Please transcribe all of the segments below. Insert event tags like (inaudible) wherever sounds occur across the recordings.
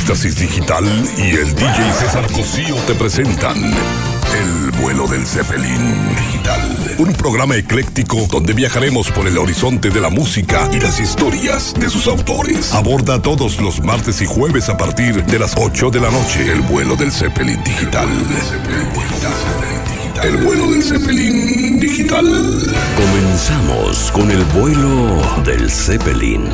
Éxtasis Digital y el DJ César Cosío te presentan El vuelo del Zeppelin Digital. Un programa ecléctico donde viajaremos por el horizonte de la música y las historias de sus autores. Aborda todos los martes y jueves a partir de las 8 de la noche El vuelo del Zeppelin Digital. El vuelo del Zeppelin Digital. Comenzamos con el vuelo del Zeppelin.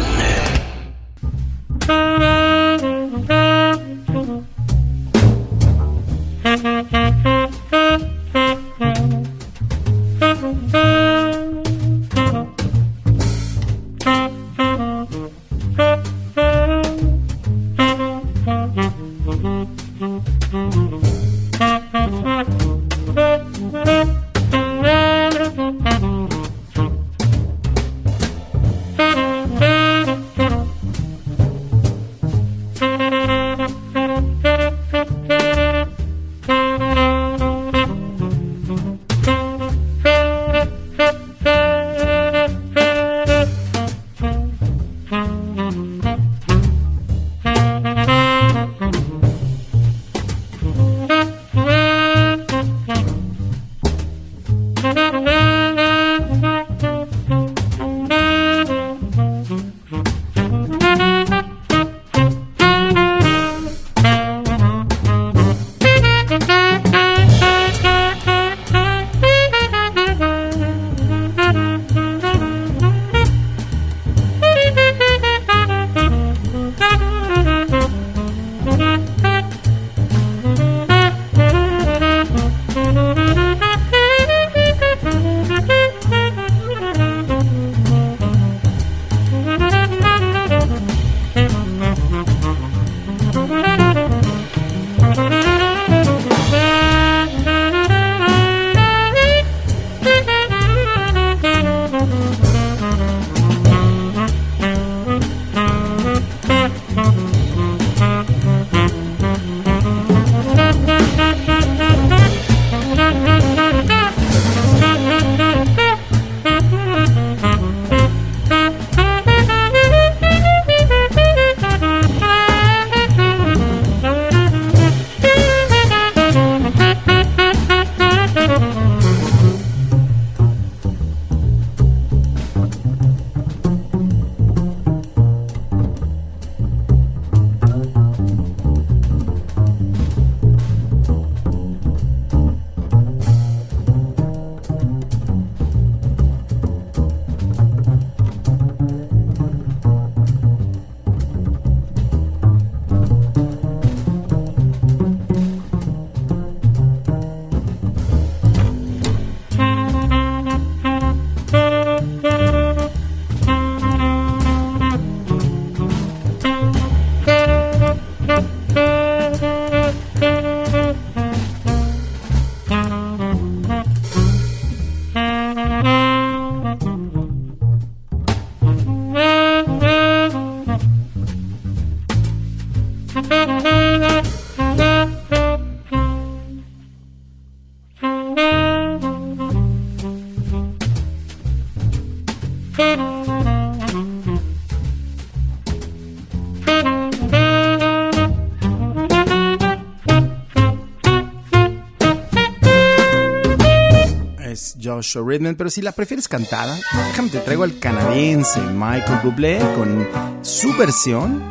Joshua Redman, pero si la prefieres cantada, déjame te traigo al canadiense Michael Bublé con su versión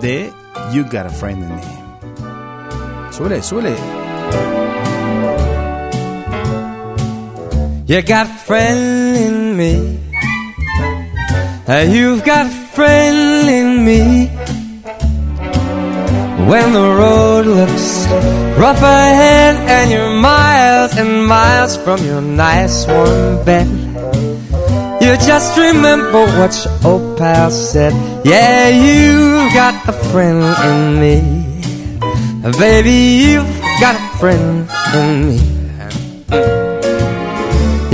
de You Got a Friend in Me. Súbele, súbele. You got a friend in me. You've got a friend in me. When the road looks rough ahead and you're miles and miles from your nice warm bed, you just remember what your old pal said. Yeah, you've got a friend in me. Baby, you've got a friend in me.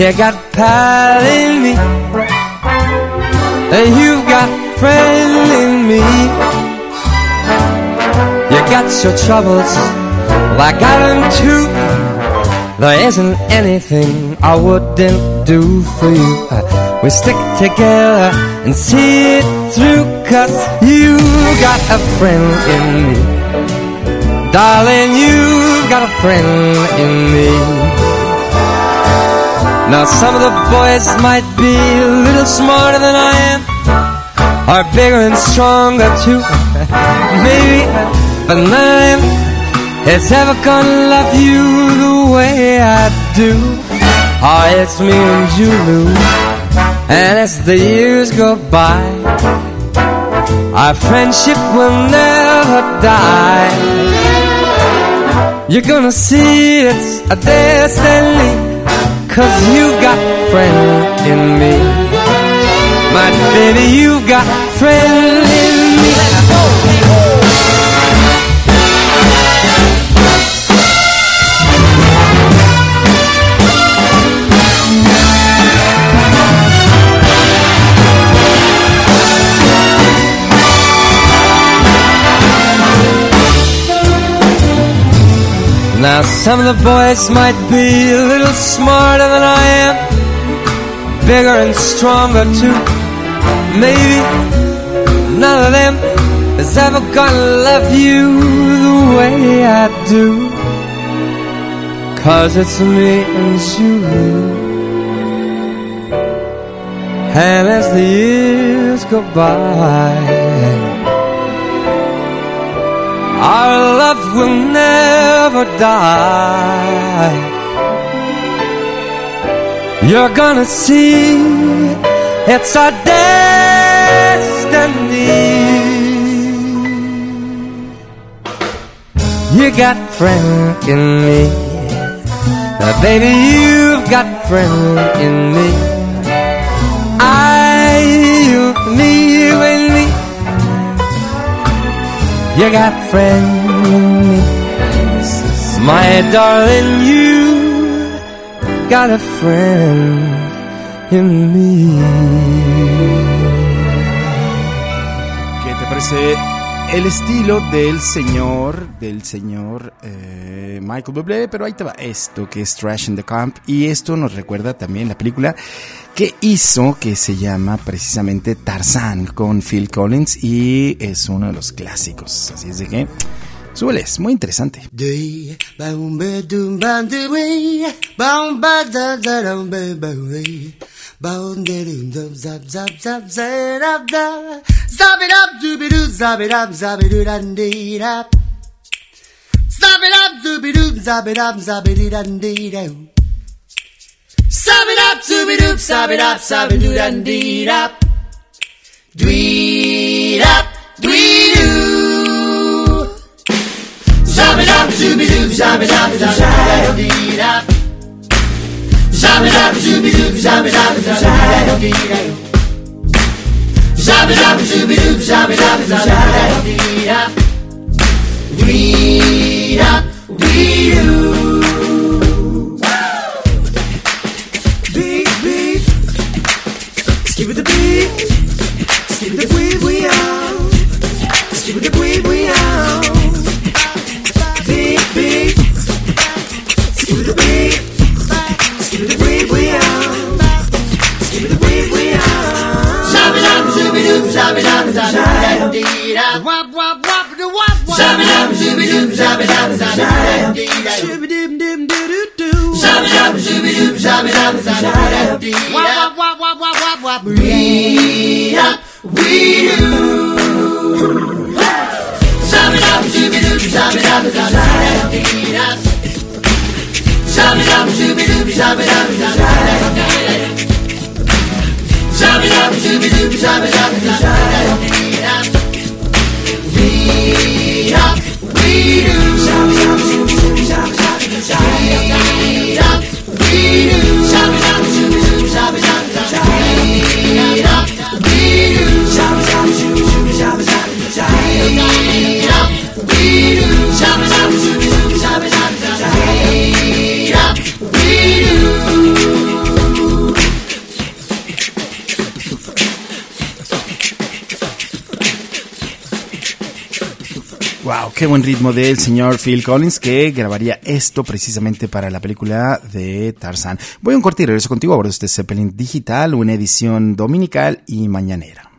You got a pal in me. You've got a friend in me. Got your troubles, well, I got them too. There isn't anything I wouldn't do for you. Uh, we stick together and see it through. Cause you got a friend in me. Darling, you've got a friend in me. Now some of the boys might be a little smarter than I am, or bigger and stronger too. (laughs) Maybe, but none is ever gonna love you the way I do. Oh, it's me and you, And as the years go by, our friendship will never die. You're gonna see it's a destiny, cause you've got a friend in me. My baby, you've got a friend in me. Now some of the boys might be a little smarter than I am, bigger and stronger too. Maybe none of them is ever gonna love you the way I do. Cause it's me and you. And as the years go by, our love will never die. You're gonna see it's our destiny. You got friend in me. Now, baby, you've got friend in me. I, you, me, You got friend in me. My darling, you got a friend in me. ¿Qué te parece el estilo del señor, del señor eh, Michael Bublé? Pero ahí te va esto, que es Trash in the Camp. Y esto nos recuerda también la película que hizo, que se llama precisamente Tarzan con Phil Collins. Y es uno de los clásicos. Así es de que... Súbele, es muy interesante. Sob it up, zooby doop, sob it up, sob it doo dun dee up. Dweed up, dwee doo. Sob it up, zooby doop, sob it up, sob it dee up. Sob it up, zooby doop, sob it up, sob it dee up. Sob it up, zooby doop, sob it up, sob it dee up. Dweed up, dweed zabidam dida. Wop wop wop da wop wop. Zabidam zubidum zabidam zabidam dida. Zubidum dim do do do. Zabidam zubidum zabidam zabidam dida. Wop wop wop wop wop wop. We up, we do. Zabidam zubidum zabidam zabidam dida. Zabidam zubidum zabidam zabidam dida. We we do. Wow, qué buen ritmo del señor Phil Collins que grabaría esto precisamente para la película de Tarzan. Voy a un corte y regreso contigo a bordo de este Zeppelin Digital, una edición dominical y mañanera.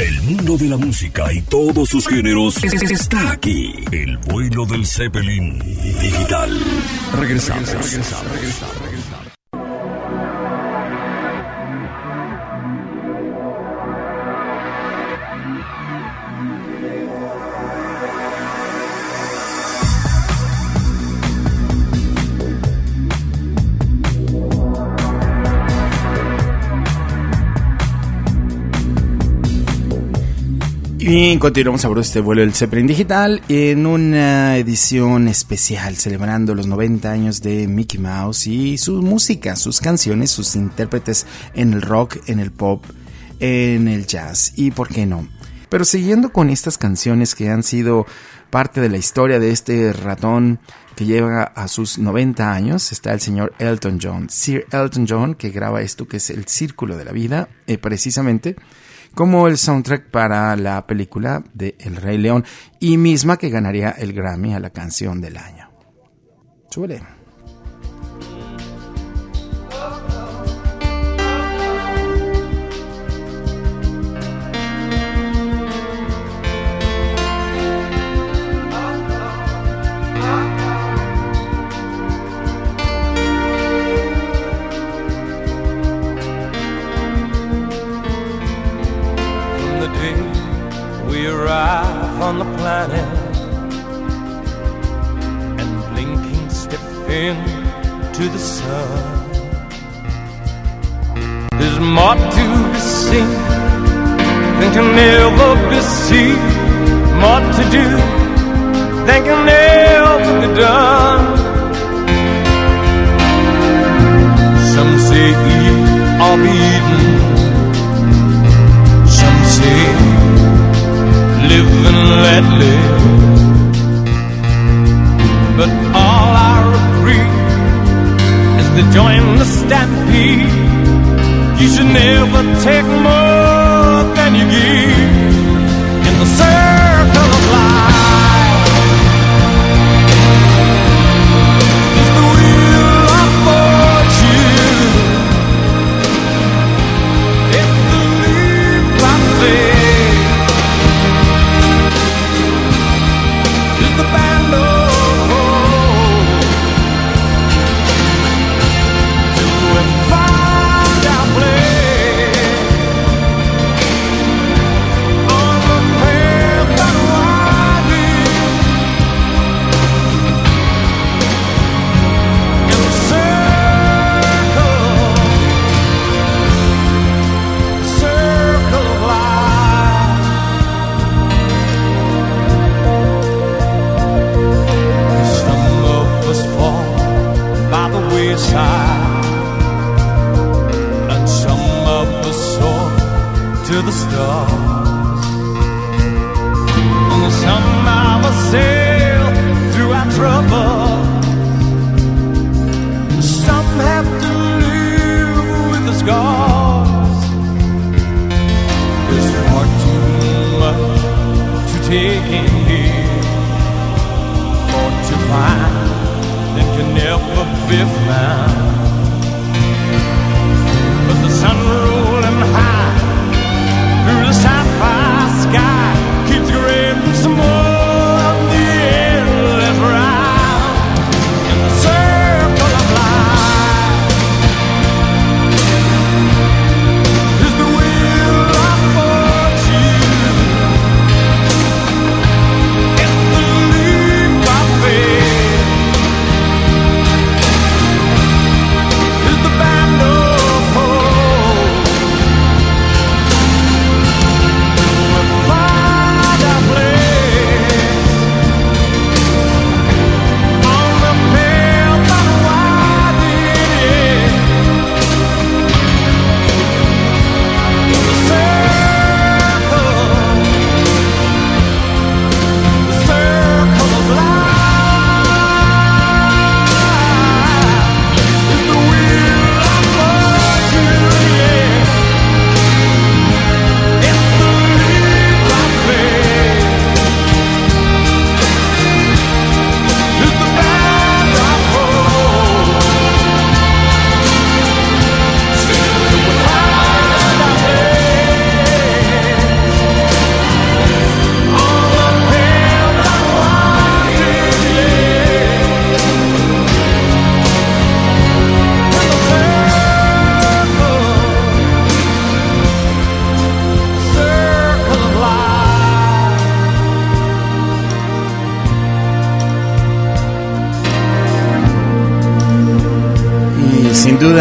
El mundo de la música y todos sus géneros está aquí. El vuelo del Zeppelin digital. Regresamos. Bien, continuamos ahora este vuelo del Zeppelin Digital en una edición especial celebrando los 90 años de Mickey Mouse y su música, sus canciones, sus intérpretes en el rock, en el pop, en el jazz y por qué no. Pero siguiendo con estas canciones que han sido parte de la historia de este ratón que lleva a sus 90 años, está el señor Elton John, Sir Elton John, que graba esto que es el Círculo de la Vida, eh, precisamente como el soundtrack para la película de El Rey León y misma que ganaría el Grammy a la canción del año. Súbele. On the planet and blinking step into the sun. There's more to be seen than can ever be seen, more to do than can ever be done. Some say eat or be eaten, some say live let live. But all I agree is to join the stampede. You should never take more than you give in the circle to the stars, and some of us sail through our trouble. Some have to live with the scars. There's far too much to take in here for to find that can never be found.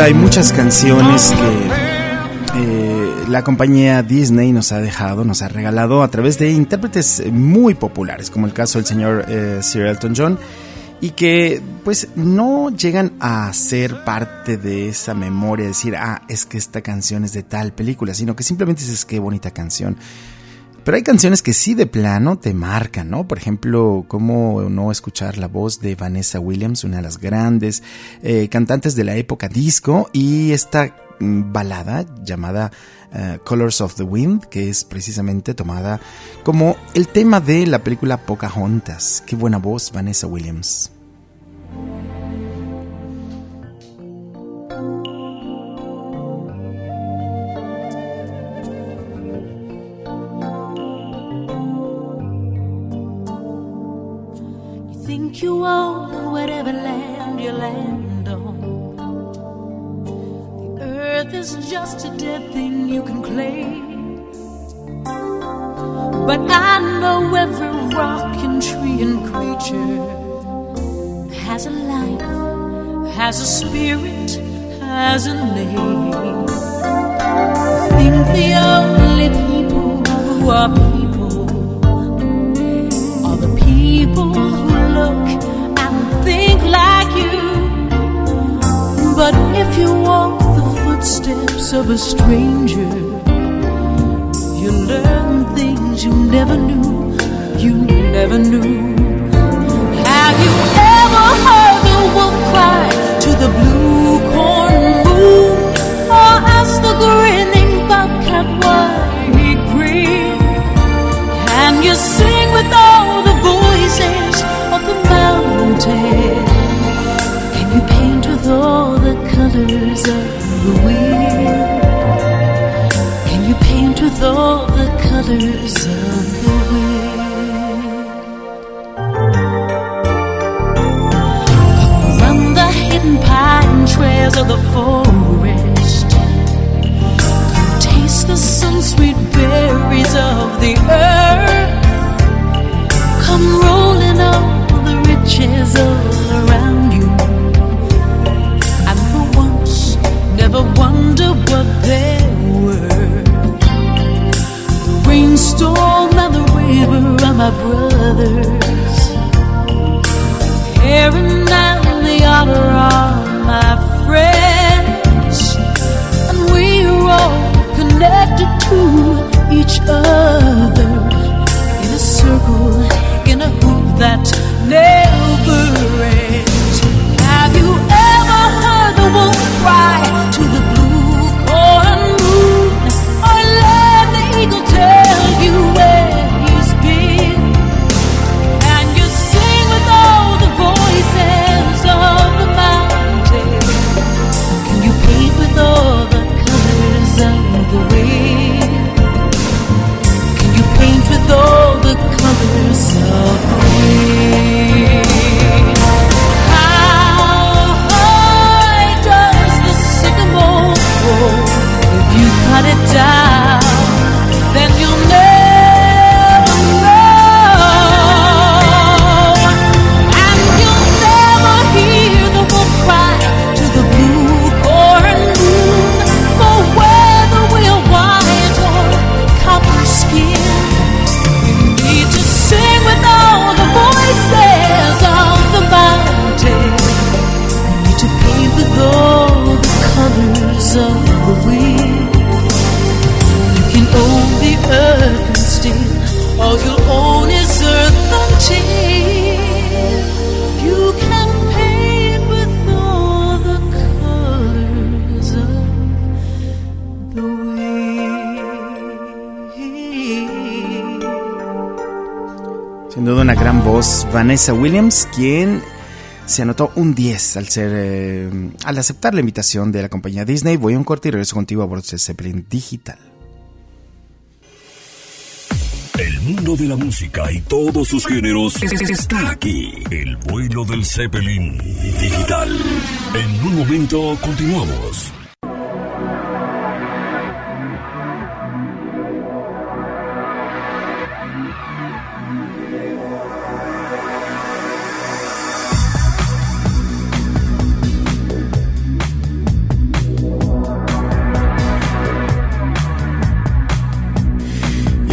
Hay muchas canciones que eh, la compañía Disney nos ha dejado, nos ha regalado a través de intérpretes muy populares, como el caso del señor eh, Sir Elton John, y que pues no llegan a ser parte de esa memoria, decir, ah, es que esta canción es de tal película, sino que simplemente dices, qué bonita canción. Pero hay canciones que sí de plano te marcan, ¿no? Por ejemplo, cómo no escuchar la voz de Vanessa Williams, una de las grandes eh, cantantes de la época disco, y esta mm, balada llamada eh, Colors of the Wind, que es precisamente tomada como el tema de la película Pocahontas. Qué buena voz, Vanessa Williams. You own whatever land you land on. The earth is just a dead thing you can claim. But I know every rock and tree and creature has a life, has a spirit, has a name. I think the only people who are people are the people look and think like you. But if you walk the footsteps of a stranger, you learn things you never knew, you never knew. Have you ever heard the wolf cry to the blue corn moon? Or ask the grinning bobcat why he grinned? Can you sing mountain? Can you paint with all the colors of the wind? Can you paint with all the colors of the wind? Run the hidden pine trails of the forest. Taste the sun sweet berries of the earth. Come rolling all the all around you. And for once, never wonder what they're worth. The rainstorm and the river are my brothers. Heron and the otter are my friends. And we're all connected to each other in a circle, in a hoop that never ends. Have you ever heard the wolf cry Vanessa Williams, quien se anotó un 10 al ser eh, al aceptar la invitación de la compañía Disney. Voy a un corte y regreso contigo a bordo de Zeppelin Digital. El mundo de la música y todos sus géneros está aquí. El vuelo del Zeppelin digital. En un momento continuamos.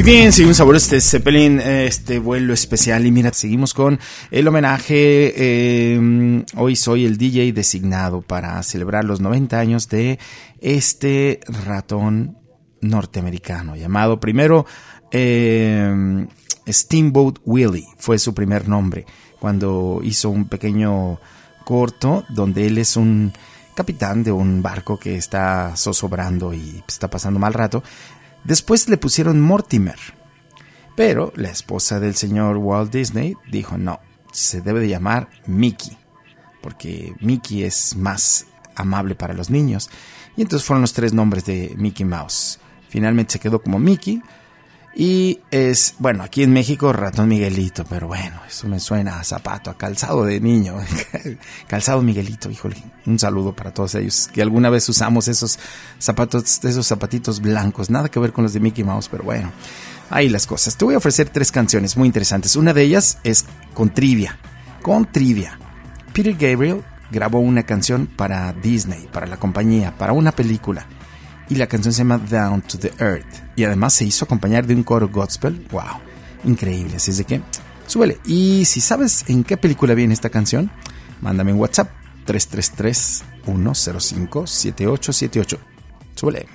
Bien, seguimos a bordo de este Zeppelin, este vuelo especial. Y mira, seguimos con el homenaje. eh, hoy soy el DJ designado para celebrar los 90 años de este ratón norteamericano, llamado primero eh, Steamboat Willie, fue su primer nombre, cuando hizo un pequeño corto donde él es un capitán de un barco que está zozobrando y está pasando mal rato. Después le pusieron Mortimer, pero la esposa del señor Walt Disney dijo no, se debe de llamar Mickey, porque Mickey es más amable para los niños. Y entonces fueron los tres nombres de Mickey Mouse. Finalmente se quedó como Mickey. Y es, bueno, aquí en México ratón Miguelito, pero bueno, eso me suena a zapato, a calzado de niño. (laughs) calzado Miguelito, híjole, un saludo para todos ellos que alguna vez usamos esos zapatos, esos zapatitos blancos, nada que ver con los de Mickey Mouse, pero bueno, ahí las cosas. Te voy a ofrecer tres canciones muy interesantes. Una de ellas es con trivia, con trivia. Peter Gabriel grabó una canción para Disney, para la compañía, para una película y la canción se llama Down to the Earth. Y además se hizo acompañar de un coro gospel. ¡Wow! Increíble. Así es de que, súbele. Y si sabes en qué película viene esta canción, mándame un WhatsApp 333-105-7878. Súbele.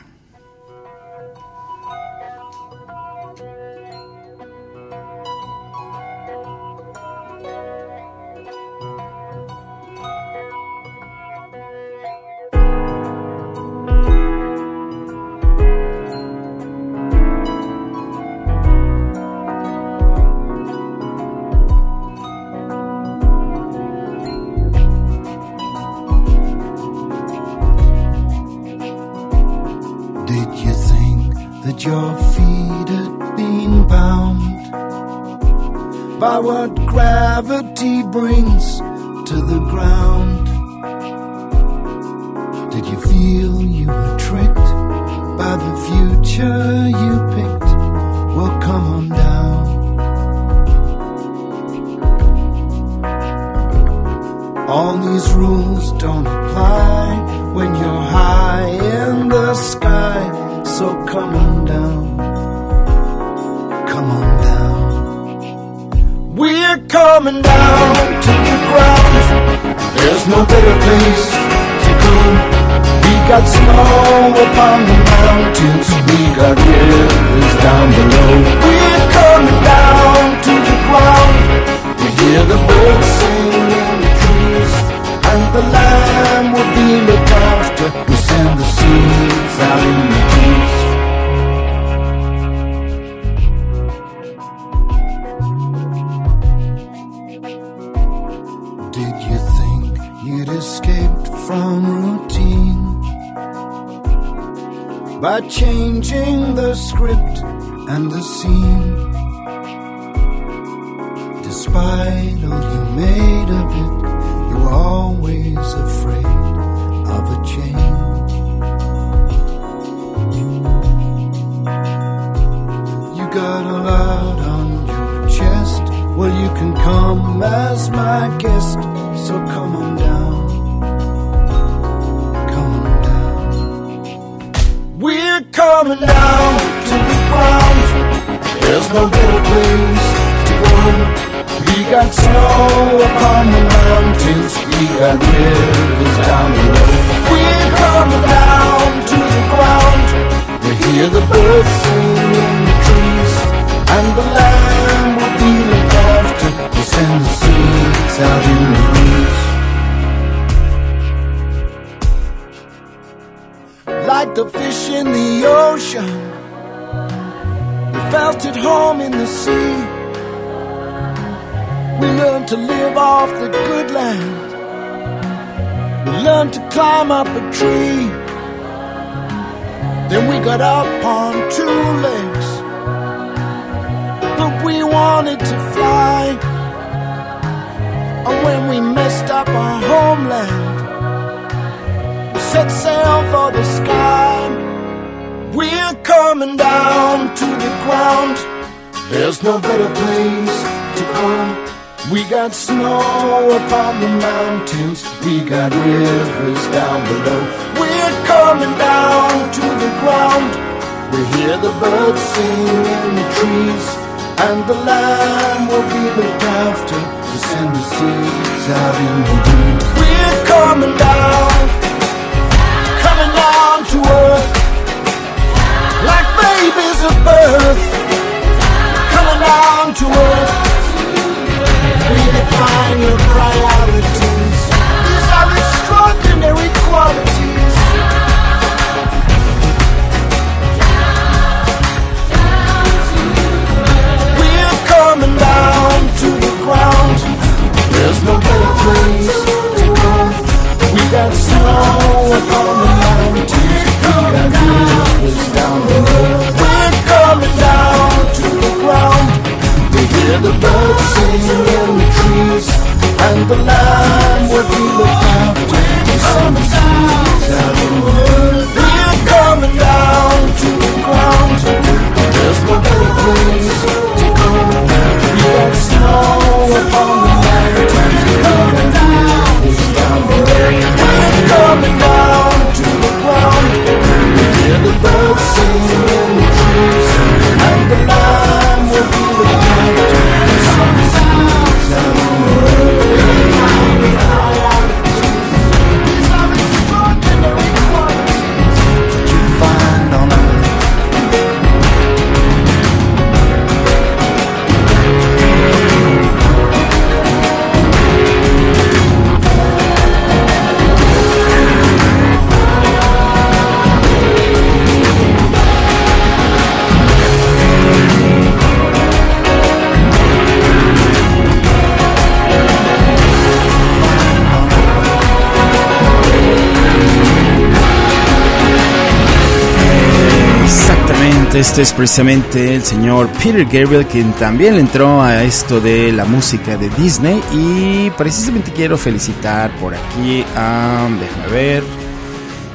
Este es precisamente el señor Peter Gabriel quien también entró a esto de la música de Disney. Y precisamente quiero felicitar por aquí a, déjame ver,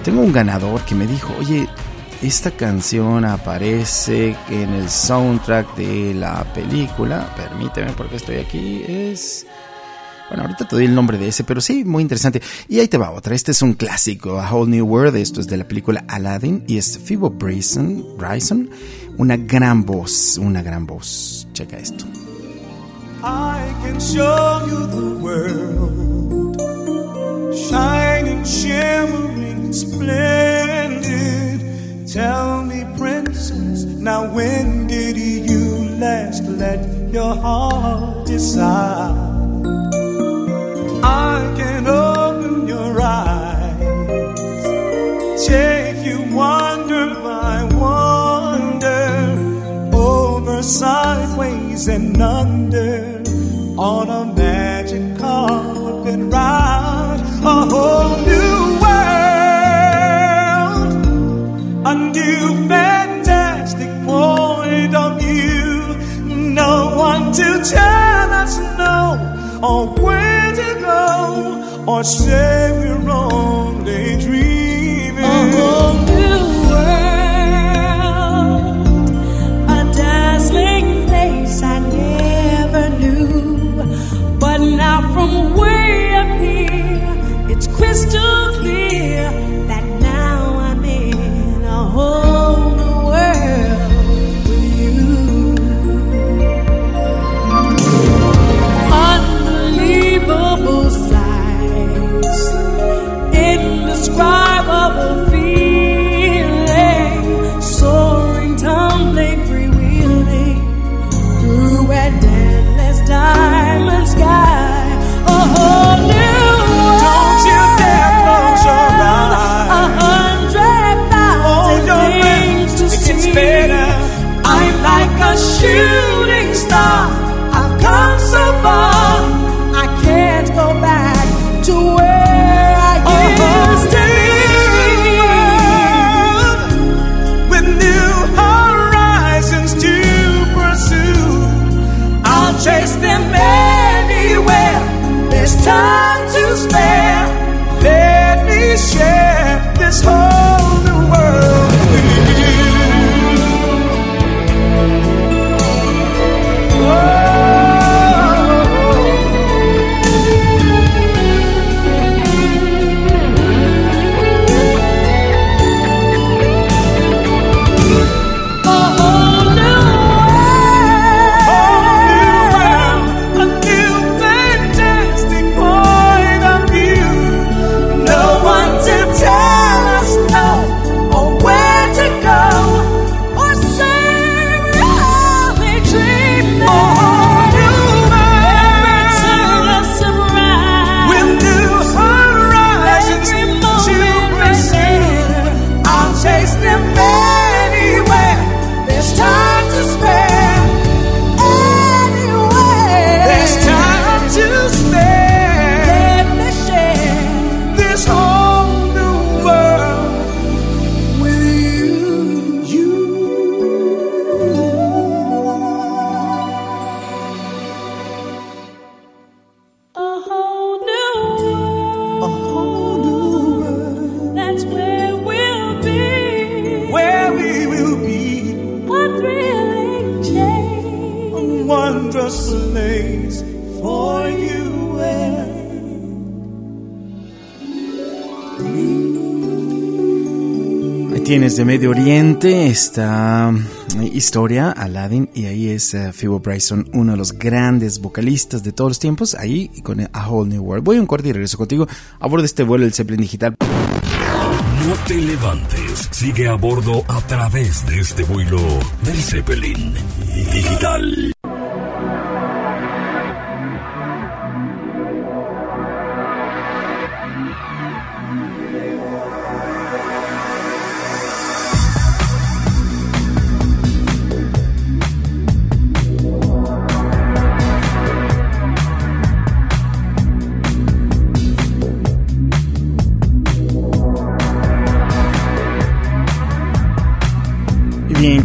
tengo un ganador que me dijo, oye, esta canción aparece en el soundtrack de la película, permíteme porque estoy aquí, es... Bueno, ahorita te doy el nombre de ese, pero sí, muy interesante. Y ahí te va otra. Este es un clásico, A Whole New World. Esto es de la película Aladdin y es Phoebe Bryson, Bryson. Una gran voz, una gran voz. Checa esto. I can show you the world, shining, shimmering, splendid. Tell me, princess, now when did you last let your heart decide? I can open your eyes, take you wonder by wonder, over sideways and under, on a magic carpet ride, a whole new world, a new fantastic point of view. No one to tell us no, or say we're only dreaming. A whole new world, a dazzling place I never knew. But now from way up here, it's crystal historia, Aladdin, y ahí es uh, Phoebe Bryson, uno de los grandes vocalistas de todos los tiempos, ahí con A Whole New World. Voy a un corte y regreso contigo a bordo de este vuelo del Zeppelin Digital. No te levantes. Sigue a bordo a través de este vuelo del Zeppelin Digital.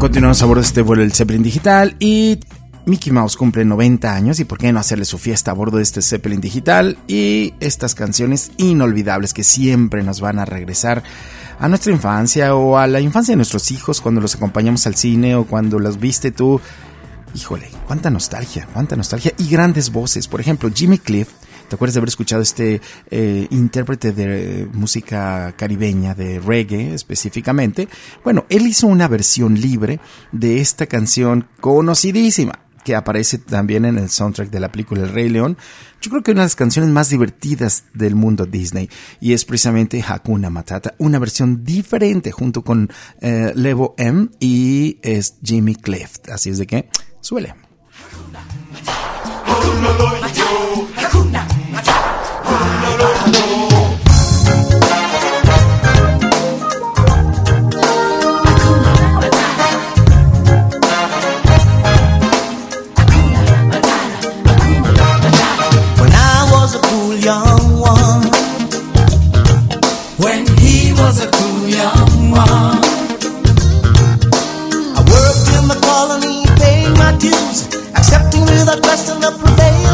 Continuamos a bordo de este vuelo del Zeppelin Digital y Mickey Mouse cumple 90 años y por qué no hacerle su fiesta a bordo de este Zeppelin Digital y estas canciones inolvidables que siempre nos van a regresar a nuestra infancia o a la infancia de nuestros hijos cuando los acompañamos al cine o cuando los viste tú. Híjole, cuánta nostalgia, cuánta nostalgia y grandes voces. Por ejemplo, Jimmy Cliff ¿Te acuerdas de haber escuchado este eh, intérprete de música caribeña, de reggae específicamente? Bueno, él hizo una versión libre de esta canción conocidísima que aparece también en el soundtrack de la película El Rey León. Yo creo que una de las canciones más divertidas del mundo Disney y es precisamente Hakuna Matata, una versión diferente junto con eh, Levo M y es Jimmy Cliff. Así es de que suele. Accepting without question the prevailing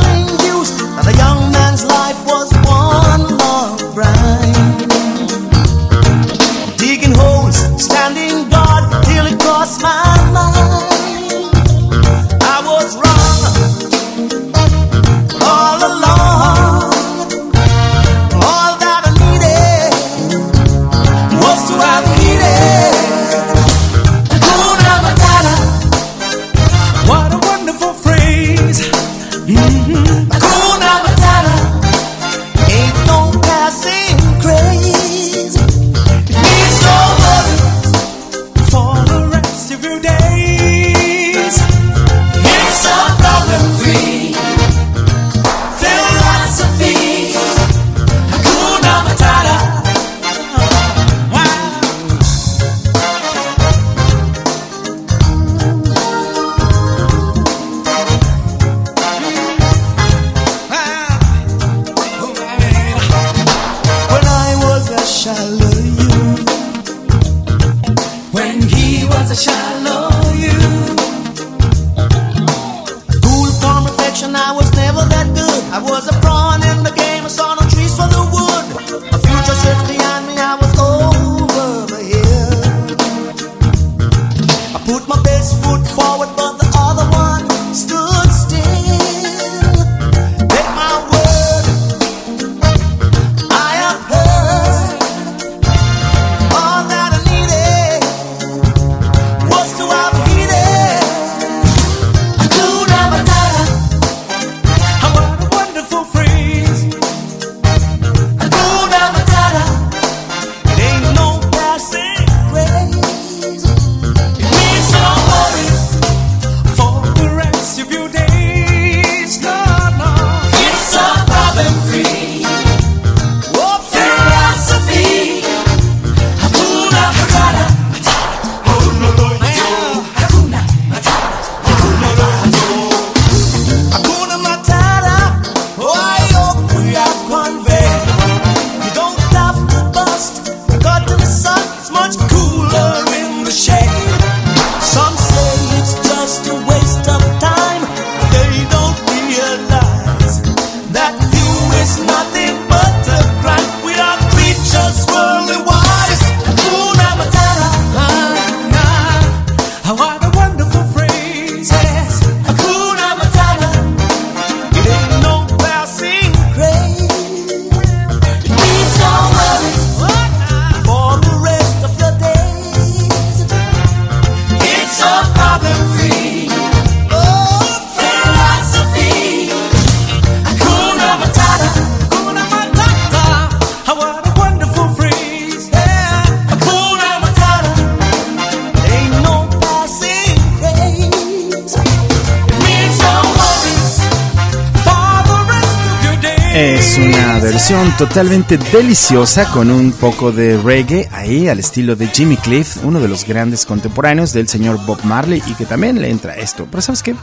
totalmente deliciosa con un poco de reggae ahí al estilo de Jimmy Cliff, uno de los grandes contemporáneos del señor Bob Marley y que también le entra esto. Pero sabes qué,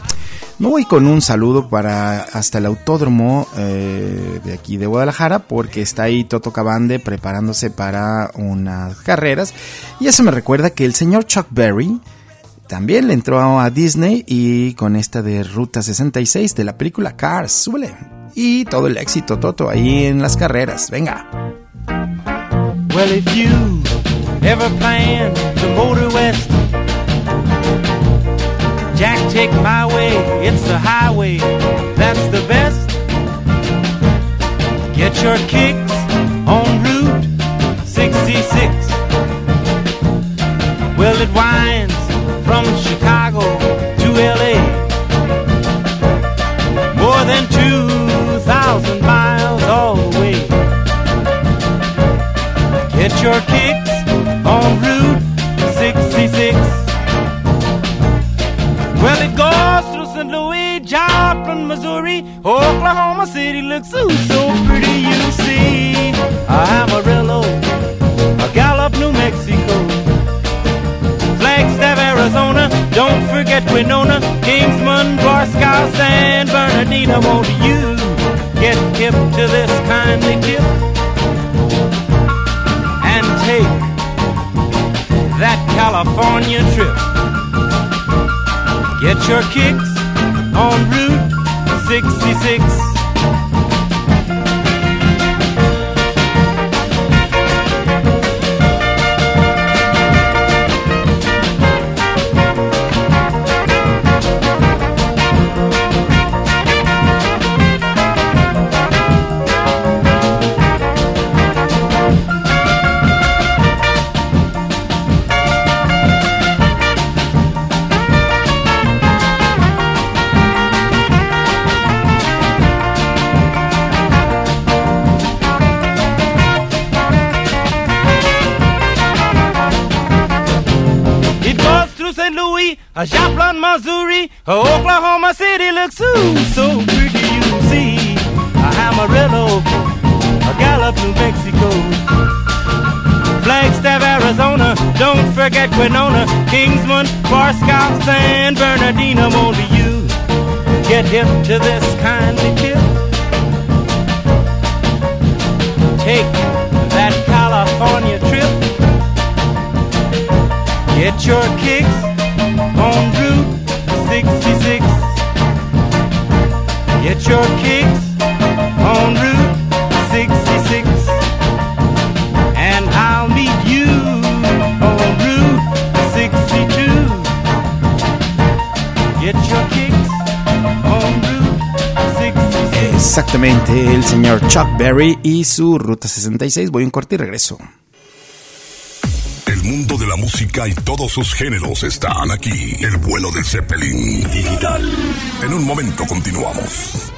me voy con un saludo para hasta el autódromo eh, de aquí de Guadalajara porque está ahí Toto Cabande preparándose para unas carreras. Y eso me recuerda que el señor Chuck Berry también le entró a Disney y con esta de Ruta 66 de la película Cars, súbele y todo el éxito Toto ahí en las carreras. Venga. Well, if you ever plan to motor west, Jack, take my way. It's the highway that's the best. Get your kicks on Route 66. Well, it winds from Chicago your kicks on Route 66. Well, it goes through St. Louis, Joplin, Missouri, Oklahoma City looks ooh, so pretty, you see. Amarillo, a Gallup, New Mexico. Flagstaff, Arizona, don't forget Winona, Kingsman, Barstow, San Bernardino, won't you? get hip to this kindly and take that California trip. Get your kicks on Route 66. Winona, Kingsman, Barstow, San Bernardino, won't you get hip to this kindly tip? Take that California trip, get your kicks on Route 66. Get your kicks Exactamente, el señor Chuck Berry y su Ruta 66. Voy un corte y regreso mundo de la música y todos sus géneros están aquí. El vuelo del Zeppelin digital. En un momento continuamos.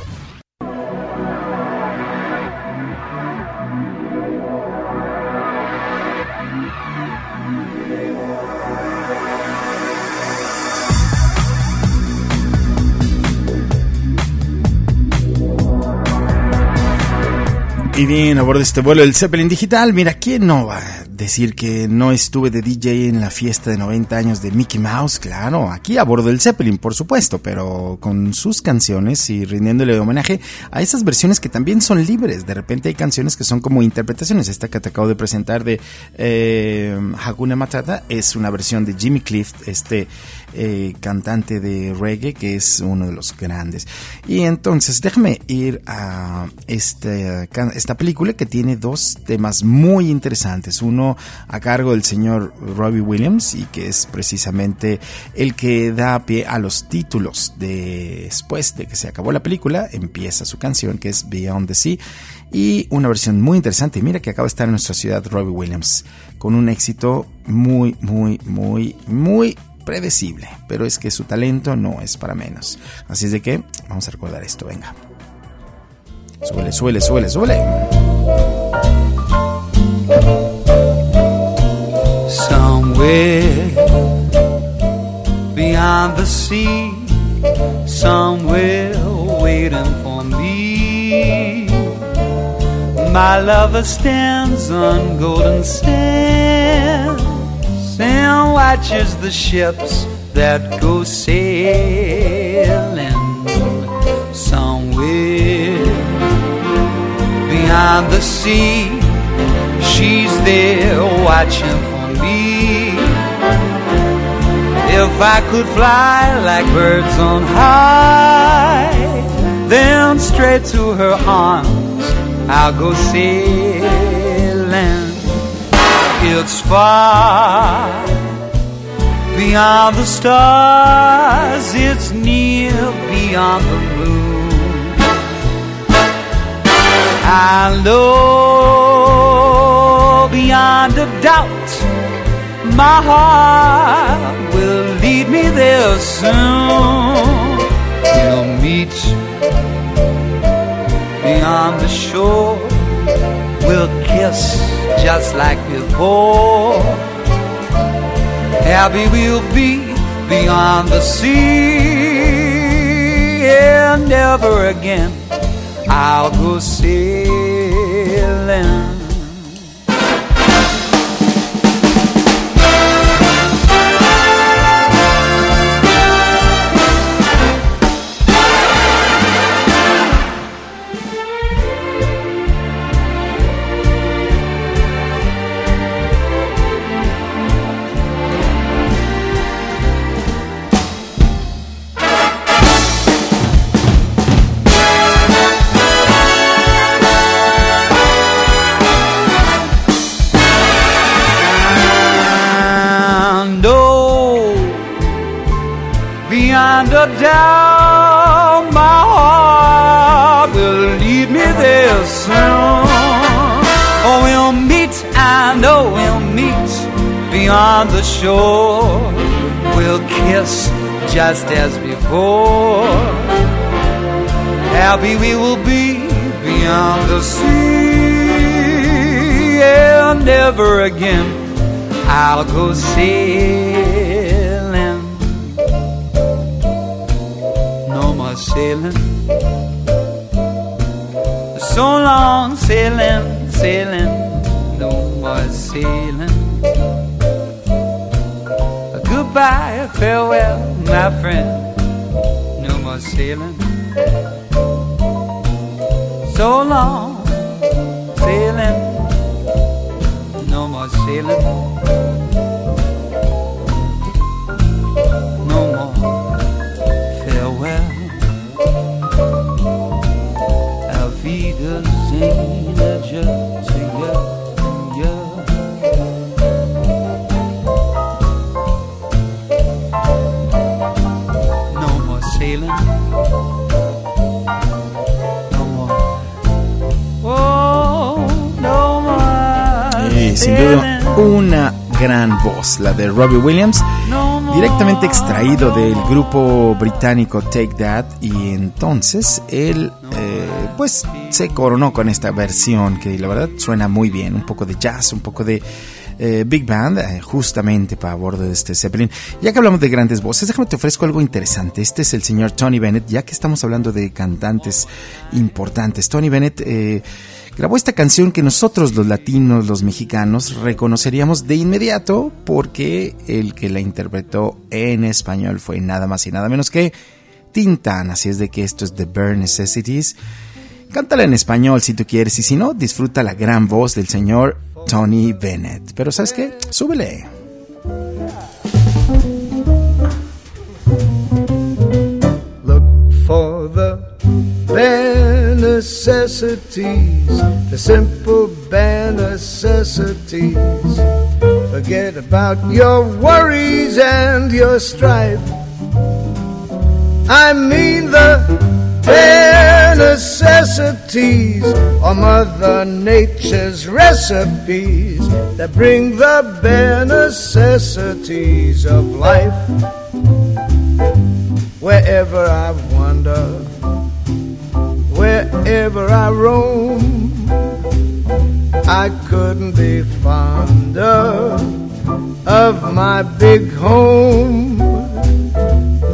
Y bien, a bordo de este vuelo del Zeppelin Digital, mira, ¿quién no va a decir que no estuve de DJ en la fiesta de 90 años de Mickey Mouse? Claro, aquí a bordo del Zeppelin, por supuesto, pero con sus canciones y rindiéndole homenaje a esas versiones que también son libres. De repente hay canciones que son como interpretaciones. Esta que te acabo de presentar de eh, Matata es una versión de Jimmy Cliff, este eh, cantante de reggae que es uno de los grandes. Y entonces déjame ir a este, esta película que tiene dos temas muy interesantes. Uno a cargo del señor Robbie Williams y que es precisamente el que da pie a los títulos de, después de que se acabó la película, empieza su canción que es Beyond the Sea y una versión muy interesante. Mira que acaba de estar en nuestra ciudad Robbie Williams con un éxito muy, muy, muy, muy predecible, pero es que su talento no es para menos. Así es de que vamos a recordar esto, venga. Suele, suele, suele, suele. Somewhere beyond the sea, somewhere waiting for me. My lover stands on golden sands and watches the ships that go sailing somewhere beyond the sea. She's there watching for me. If I could fly like birds on high, then straight to her arms I'll go sailing. It's far beyond the stars, it's near beyond the moon. I know beyond a doubt my heart will lead me there soon. We'll meet beyond the shore. We'll kiss just like before. Happy we'll be beyond the sea, and never again I'll go sailing. Beyond a doubt, my heart will lead me there soon. Oh, we'll meet, I know we'll meet beyond the shore. We'll kiss just as before. Happy we will be beyond the sea, and never again I'll go sailing. Sailing. So long sailing, sailing. No more sailing. Goodbye, farewell, my friend. No more sailing. So long sailing. No more sailing. More. Y sin duda, una gran voz, la de Robbie Williams, directamente extraído del grupo británico Take That. Y entonces él, eh, pues, se coronó con esta versión que la verdad suena muy bien. Un poco de jazz, un poco de eh, Big Band, eh, justamente para bordo de este Zeppelin. Ya que hablamos de grandes voces, déjame te ofrezco algo interesante. Este es el señor Tony Bennett, ya que estamos hablando de cantantes importantes. Tony Bennett eh, grabó esta canción que nosotros los latinos, los mexicanos, reconoceríamos de inmediato porque el que la interpretó en español fue nada más y nada menos que Tintán. Así es de que esto es The Bare Necessities. Cántala en español si tú quieres y si no, disfruta la gran voz del señor Tony Bennett. Pero ¿sabes qué? Súbele. Look for the bare necessities, the simple bare necessities. Forget about your worries and your strife. I mean the bare necessities are Mother Nature's recipes that bring the bare necessities of life. Wherever I wander, wherever I roam, I couldn't be fonder of my big home.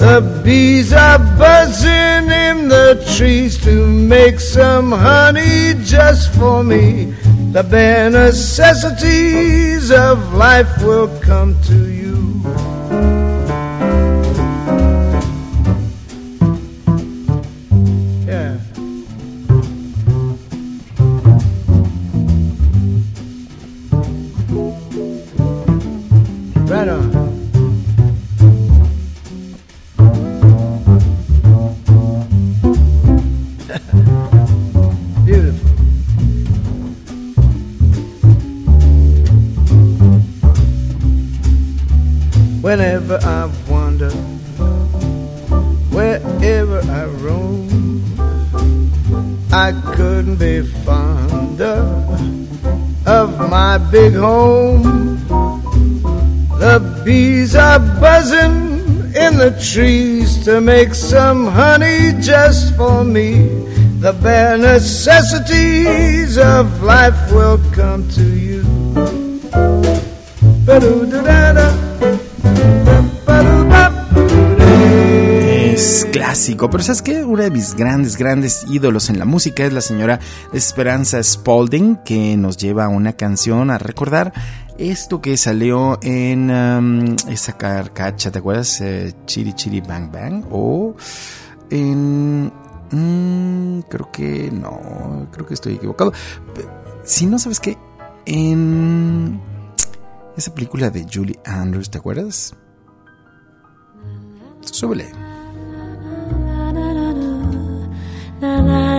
The bees are buzzing in the trees to make some honey just for me. The bare necessities of life will come to you. I couldn't be fonder of my big home. The bees are buzzing in the trees to make some honey just for me. The bare necessities of life will come to you. Ba-do-da-da-da. Clásico, pero ¿sabes qué? Una de mis grandes, grandes ídolos en la música es la señora Esperanza Spalding, que nos lleva una canción a recordar esto que salió en um, esa carcacha, ¿te acuerdas? Eh, Chiri Chiri Bang Bang, o en... mm, creo que no, creo que estoy equivocado. Si no, ¿sabes qué? En esa película de Julie Andrews, ¿te acuerdas? Súbele. la la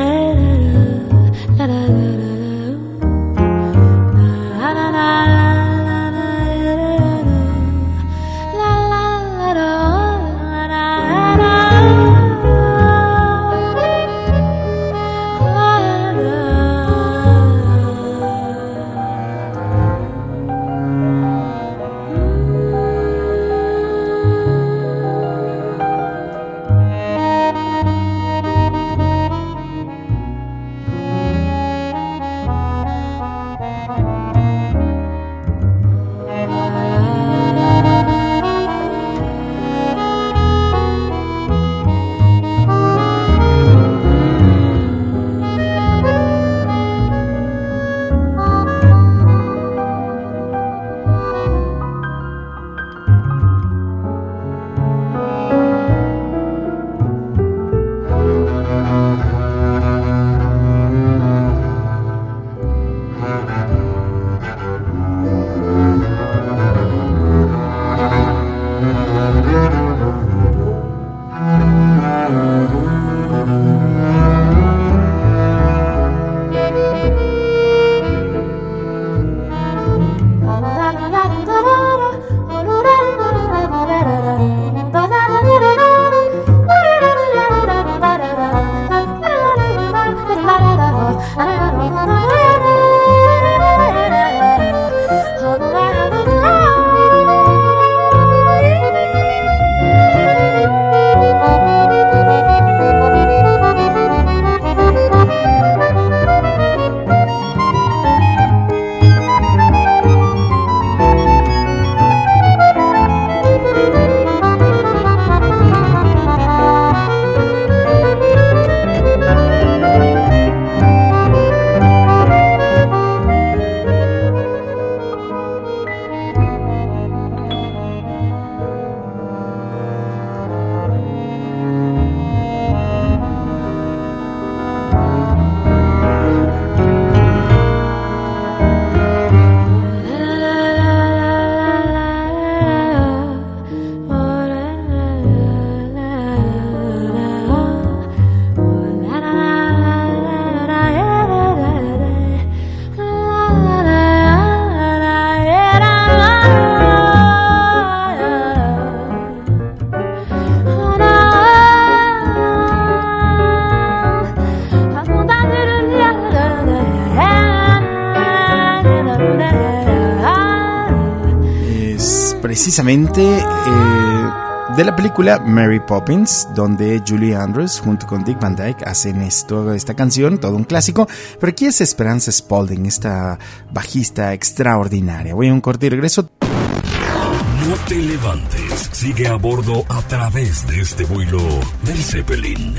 precisamente eh, de la película Mary Poppins, donde Julie Andrews junto con Dick Van Dyke hacen esto, esta canción, todo un clásico. Pero aquí es Esperanza Spalding, esta bajista extraordinaria. Voy a un corte y regreso. No te levantes. Sigue a bordo a través de este vuelo del Zeppelin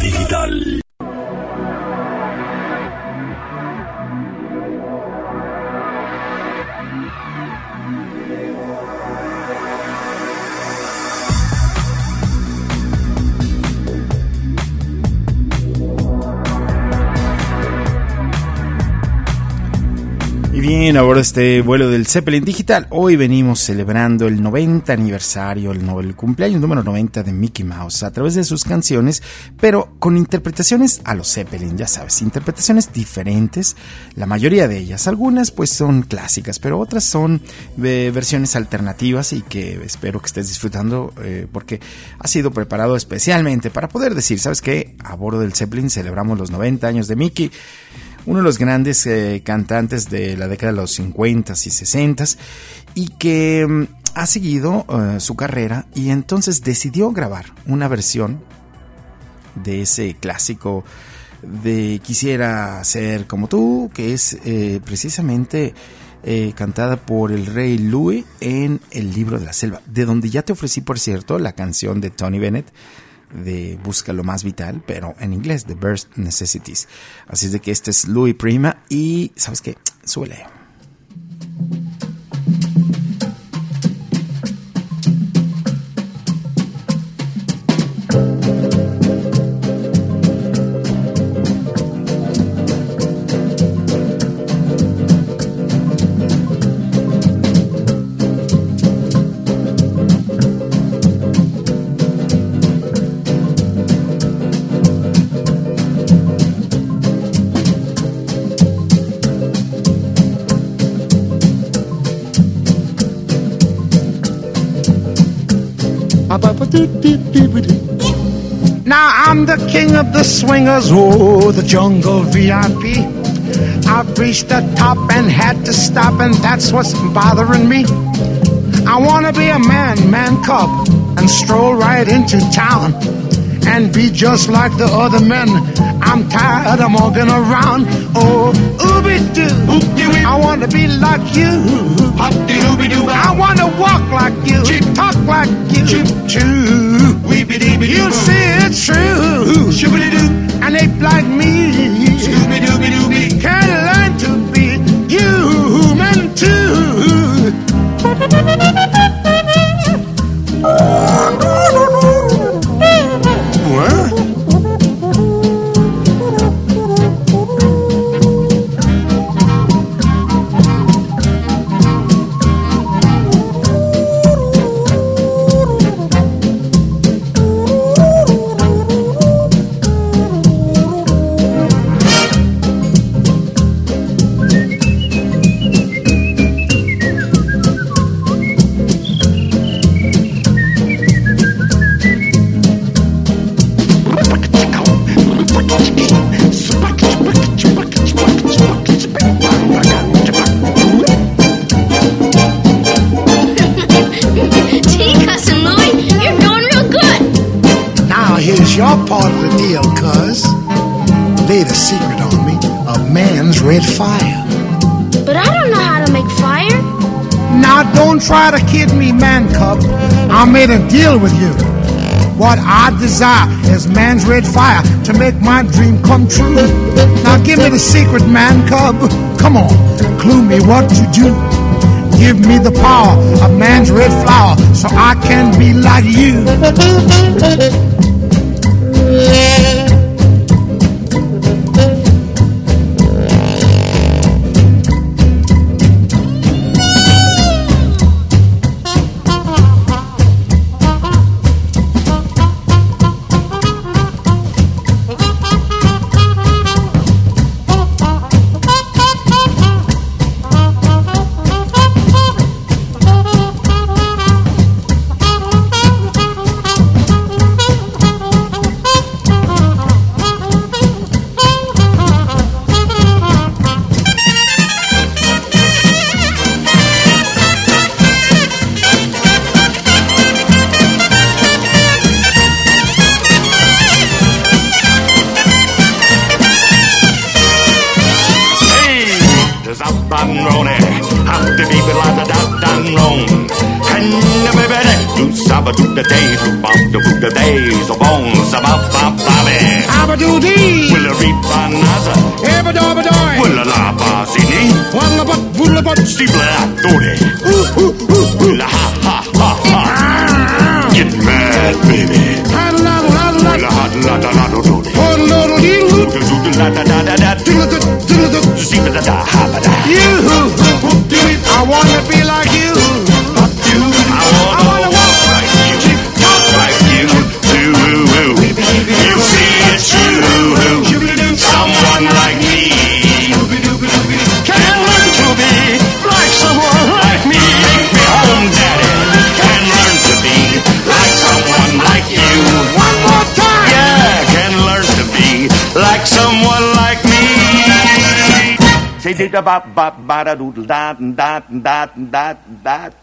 digital. Y bien, ahora este vuelo del Zeppelin Digital. Hoy venimos celebrando el 90 aniversario, el cumpleaños número 90 de Mickey Mouse a través de sus canciones, pero con interpretaciones a los Zeppelin, ya sabes, interpretaciones diferentes, la mayoría de ellas. Algunas pues son clásicas, pero otras son eh, versiones alternativas y que espero que estés disfrutando eh, porque ha sido preparado especialmente para poder decir, ¿sabes qué? A bordo del Zeppelin celebramos los 90 años de Mickey uno de los grandes eh, cantantes de la década de los 50 y 60 y que mm, ha seguido eh, su carrera y entonces decidió grabar una versión de ese clásico de Quisiera ser como tú, que es eh, precisamente cantada por el rey Louis en El libro de la selva, de donde ya te ofrecí, por cierto, la canción de Tony Bennett de Busca lo más vital, pero en inglés, The Burst Necessities. Así es de que este es Louis Prima y, ¿sabes qué? Suele. I'm the king of the swingers, oh, the jungle VIP. I've reached the top and had to stop, and that's what's bothering me. I wanna be a man, man cub, and stroll right into town and be just like the other men. I'm tired of walking around. Oh, ooby doo. I wanna be like you. I wanna walk like you, talk like you. Choo. You see it's true. And ape like me can learn to be human too. Fire. But I don't know how to make fire. Now don't try to kid me, man cub. I made a deal with you. What I desire is man's red fire to make my dream come true. Now give me the secret, man cub. Come on, clue me what to do. Give me the power of man's red flower so I can be like you.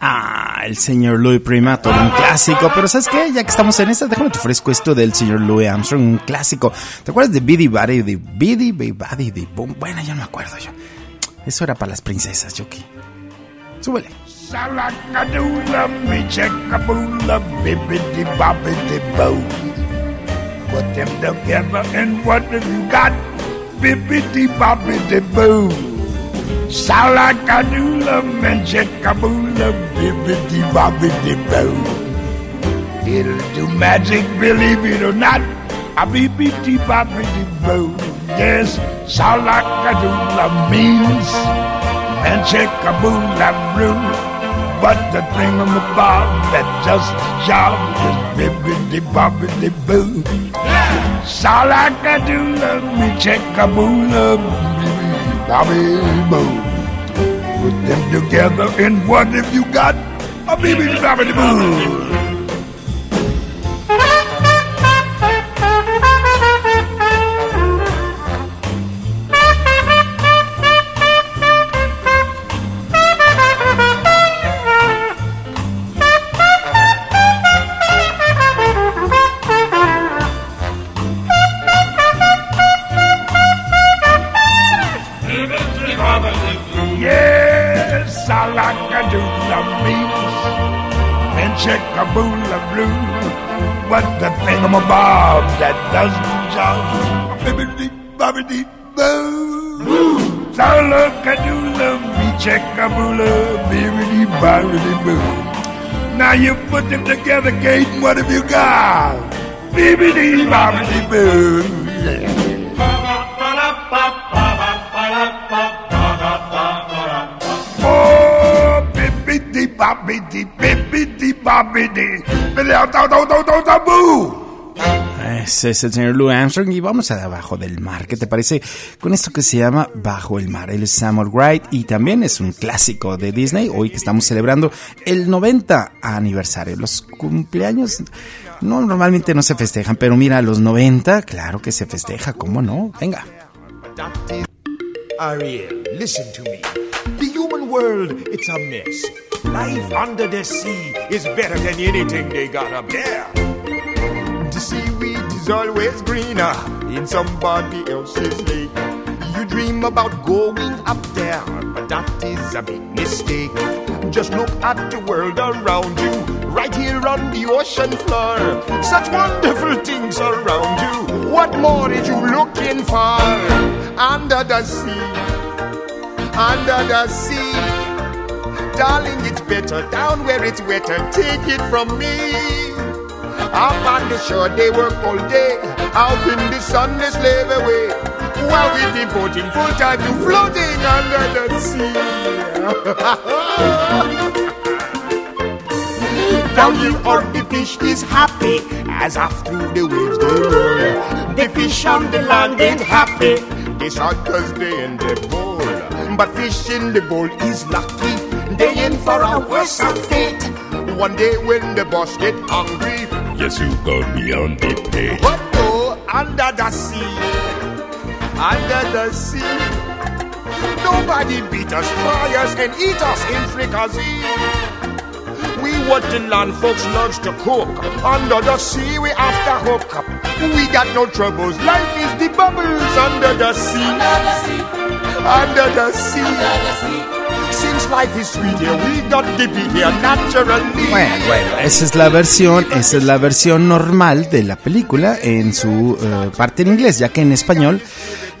Ah, el señor Louis Primato, un clásico. Pero ¿sabes qué? Ya que estamos en esta, déjame te ofrezco esto del señor Louis Armstrong, un clásico. ¿Te acuerdas de Biddy Buddy, de Biddy Buddy, de Boom? Bueno, ya no me acuerdo yo. Eso era para las princesas, Yoki. Súbele. Put them together and what have you got? Bibbidi bobbidi boo. Salakadula, Menchikabula, Bibbidi Bobbidi boo. It'll do magic, believe it or not. A bibbidi bobbidi boo. Yes, Salakadula means Menchikabula brew. But the thing on the bar that just job is bibbidi bobbidi boo. Yeah. Salakadula, me checkaboola, Bobby Boo. Put them together and what have you got? A BB Bobby Boone. Boo. So look a doodle me check a boola, bibbidi bobbidi boo. Now you put them together, Kate, what have you got? Bibbidi bobbidi boo. Oh, bibbidi bobbidi, bibbidi bobbidi, bibbidi boo. Es el señor Louis Armstrong y vamos a Abajo del Mar. ¿Qué te parece con esto que se llama Bajo el Mar? Él es Samuel Wright y también es un clásico de Disney. Hoy que estamos celebrando el 90 aniversario. Los cumpleaños no normalmente no se festejan, pero mira, los 90, claro que se festeja, ¿cómo no? Venga. Ariel, listen to me. The human world, it's a mess. Life under the sea is better than anything they got up there. Always greener in somebody else's lake. You dream about going up there, but that is a big mistake. Just look at the world around you, right here on the ocean floor. Such wonderful things around you. What more is you looking for? Under the sea, under the sea. Darling, it's better down where it's wetter. Take it from me. Up on the shore, they work all day. Out in the sun, they slave away. While we devoting full time to floating under the sea. (laughs) Down here, all the fish is happy as after the waves they roll. The fish on the land ain't happy. They sad cause they in the bowl. But fish in the bowl is lucky. They in for a worse fate. One day when the boss get hungry, Yes, you gonna be on the page. but go under the sea, under the sea. Nobody beat us, fry us, and eat us in fricassee. We what the land folks loves to cook. Under the sea, we after hook up. We got no troubles. Life is the bubbles under the sea. Under the sea. Since life is sweet here. We Bueno, bueno, esa es la versión, esa es la versión normal de la película en su eh, parte en inglés, ya que en español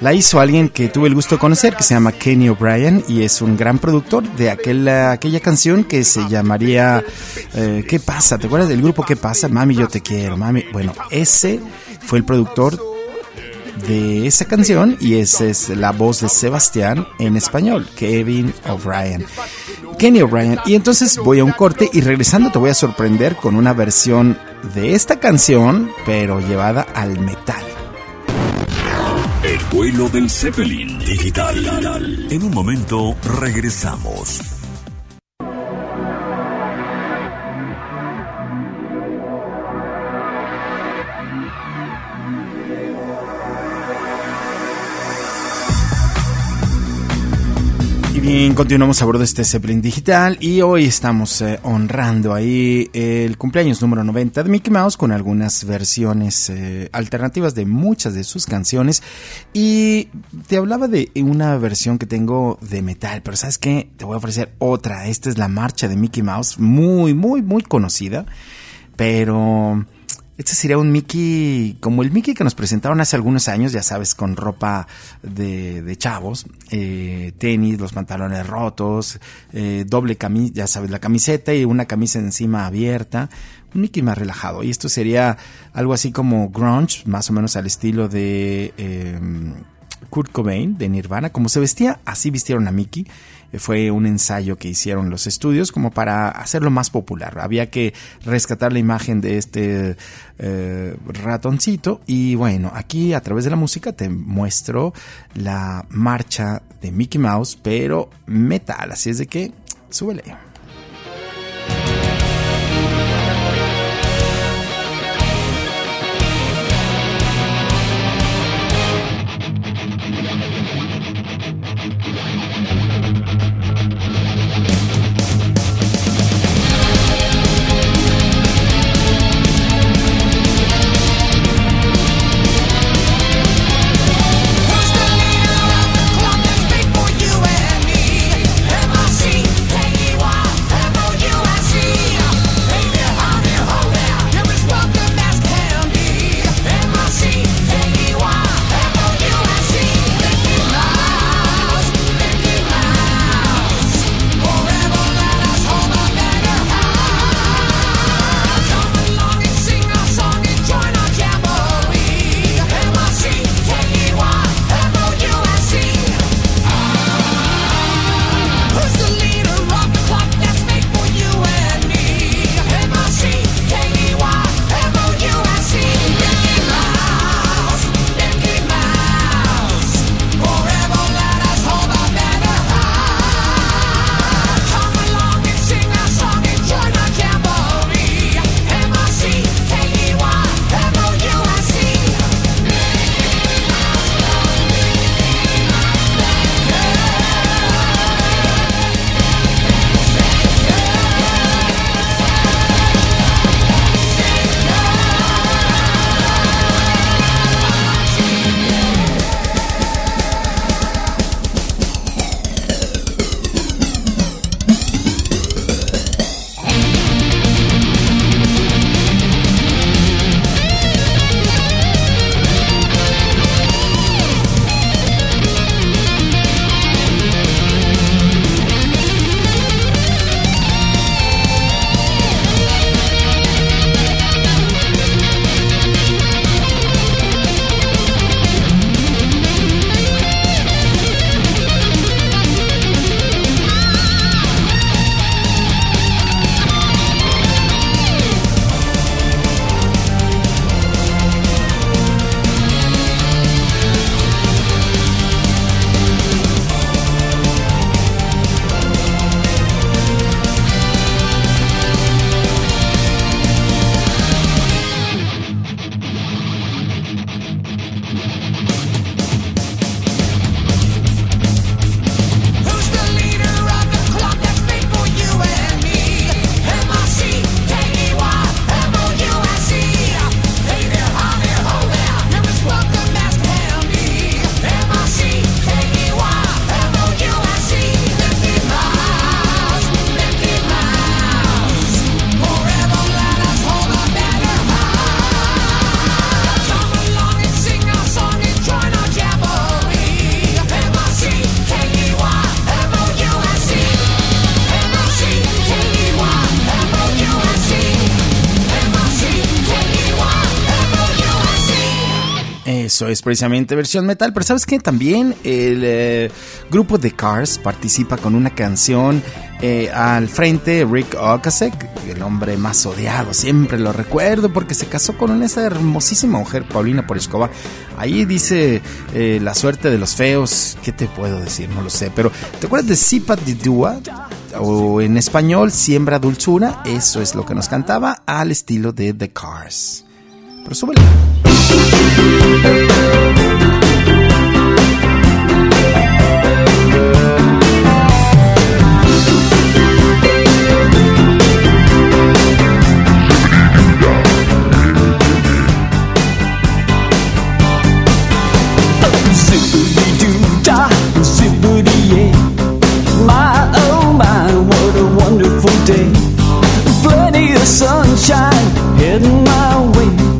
la hizo alguien que tuve el gusto de conocer, que se llama Kenny O'Brien y es un gran productor de aquel, aquella canción que se llamaría eh, ¿Qué pasa? ¿Te acuerdas del grupo ¿Qué pasa? Mami, yo te quiero, mami. Bueno, ese fue el productor de esa canción y esa es la voz de Sebastián en español, Kevin O'Brien. Kenny O'Brien. Y entonces voy a un corte y regresando te voy a sorprender con una versión de esta canción, pero llevada al metal. El vuelo del Zeppelin digital. En un momento regresamos. Bien, continuamos a bordo de este Zeppelin digital y hoy estamos eh, honrando ahí el cumpleaños número 90 de Mickey Mouse con algunas versiones eh, alternativas de muchas de sus canciones. Y te hablaba de una versión que tengo de metal, pero ¿sabes qué? Te voy a ofrecer otra. Esta es la marcha de Mickey Mouse, muy, muy, muy conocida, pero... Este sería un Mickey, como el Mickey que nos presentaron hace algunos años, ya sabes, con ropa de, de chavos, eh, tenis, los pantalones rotos, eh, doble camisa, ya sabes, la camiseta y una camisa encima abierta. Un Mickey más relajado. Y esto sería algo así como grunge, más o menos al estilo de eh, Kurt Cobain, de Nirvana. Como se vestía, así vistieron a Mickey fue un ensayo que hicieron los estudios como para hacerlo más popular. Había que rescatar la imagen de este eh, ratoncito y bueno, aquí a través de la música te muestro la marcha de Mickey Mouse, pero metal, así es de que súbele. Es precisamente versión metal, pero sabes que también el eh, grupo The Cars participa con una canción eh, al frente, Rick Ocasek, el hombre más odiado, siempre lo recuerdo porque se casó con esa hermosísima mujer, Paulina Poriskova. Ahí dice eh, la suerte de los feos, ¿qué te puedo decir? No lo sé, pero ¿te acuerdas de Sipat Dua? O en español, Siembra Dulzura, eso es lo que nos cantaba al estilo de The Cars. pero oh súbele. Plenty of sunshine heading my way.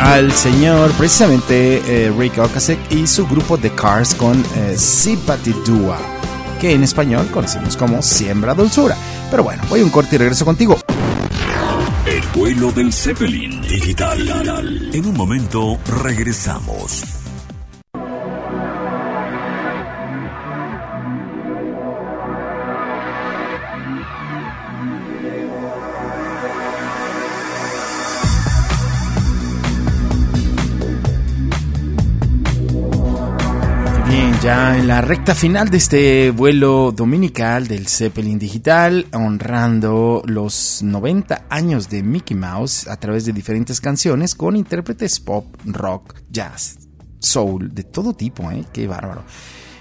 al señor, precisamente eh, Rick Ocasek y su grupo The Cars con eh, Sympathy Dua, que en español conocemos como Siembra Dulzura. Pero bueno, voy a un corte y regreso contigo. El vuelo del Zeppelin digital. En un momento regresamos. Ya en la recta final de este vuelo dominical del Zeppelin Digital, honrando los 90 años de Mickey Mouse a través de diferentes canciones con intérpretes pop, rock, jazz, soul, de todo tipo, ¿eh? Qué bárbaro.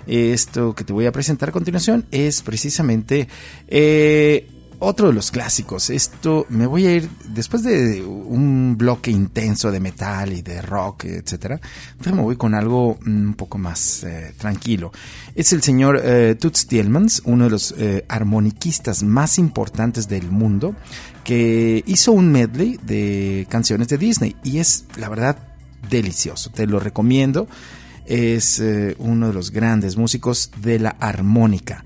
Esto que te voy a presentar a continuación es precisamente eh, otro de los clásicos. Esto me voy a ir después de un bloque intenso de metal y de rock, etcétera. Me voy con algo un poco más eh, tranquilo. Es el señor eh, Toots uno de los eh, armoniquistas más importantes del mundo, que hizo un medley de canciones de Disney y es la verdad delicioso. Te lo recomiendo. Es eh, uno de los grandes músicos de la armónica.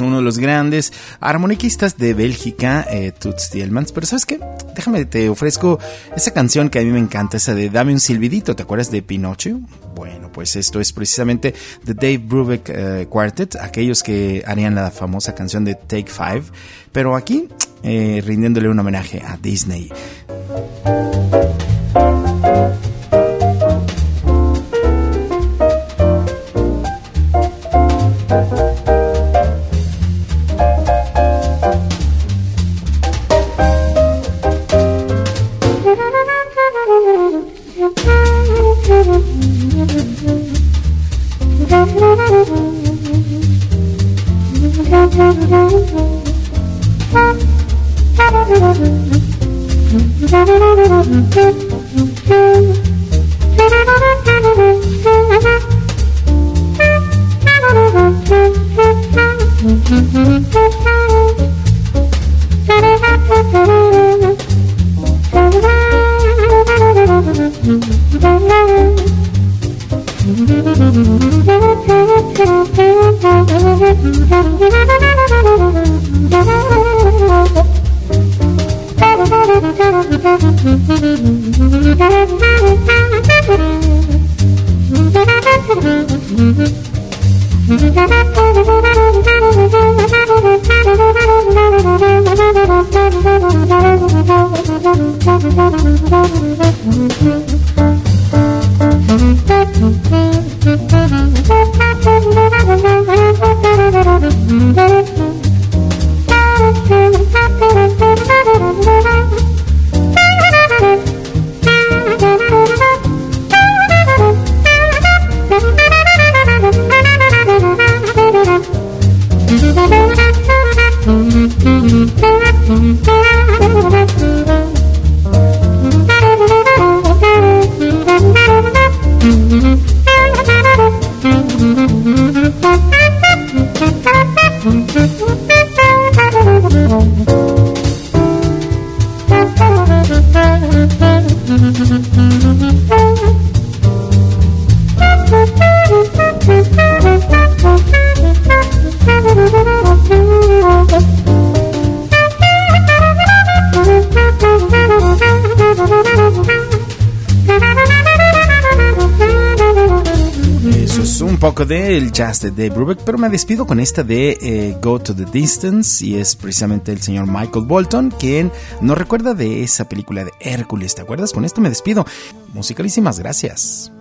Uno de los grandes armoniquistas de Bélgica, eh, Toots Thielmans. Pero ¿sabes qué? Déjame, te ofrezco esa canción que a mí me encanta, esa de Dame un silbidito. ¿Te acuerdas de Pinocho? Bueno, pues esto es precisamente The Dave Brubeck eh, Quartet, aquellos que harían la famosa canción de Take Five. Pero aquí, eh, rindiéndole un homenaje a Disney. Thank you. Jazz de Dave Brubeck, pero me despido con esta de eh, Go to the Distance y es precisamente el señor Michael Bolton quien nos recuerda de esa película de Hércules, ¿te acuerdas? Con esto me despido. Musicalísimas gracias.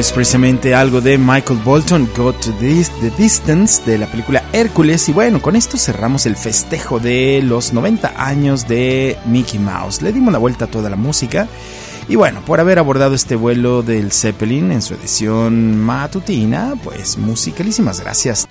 Es precisamente algo de Michael Bolton, Go to the, the Distance, de la película Hércules. Y bueno, con esto cerramos el festejo de los 90 años de Mickey Mouse. Le dimos la vuelta a toda la música. Y bueno, por haber abordado este vuelo del Zeppelin en su edición matutina, pues musicalísimas gracias.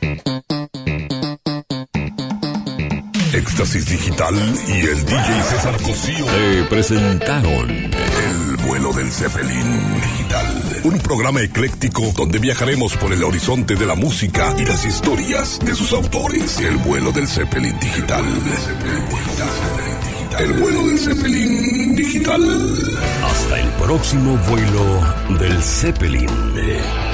Éxtasis Digital y el DJ César Cosío te presentaron El vuelo del Zeppelin Digital. Un programa ecléctico donde viajaremos por el horizonte de la música y las historias de sus autores. El vuelo del Zeppelin Digital. El vuelo del Zeppelin Digital. Hasta el próximo vuelo del Zeppelin.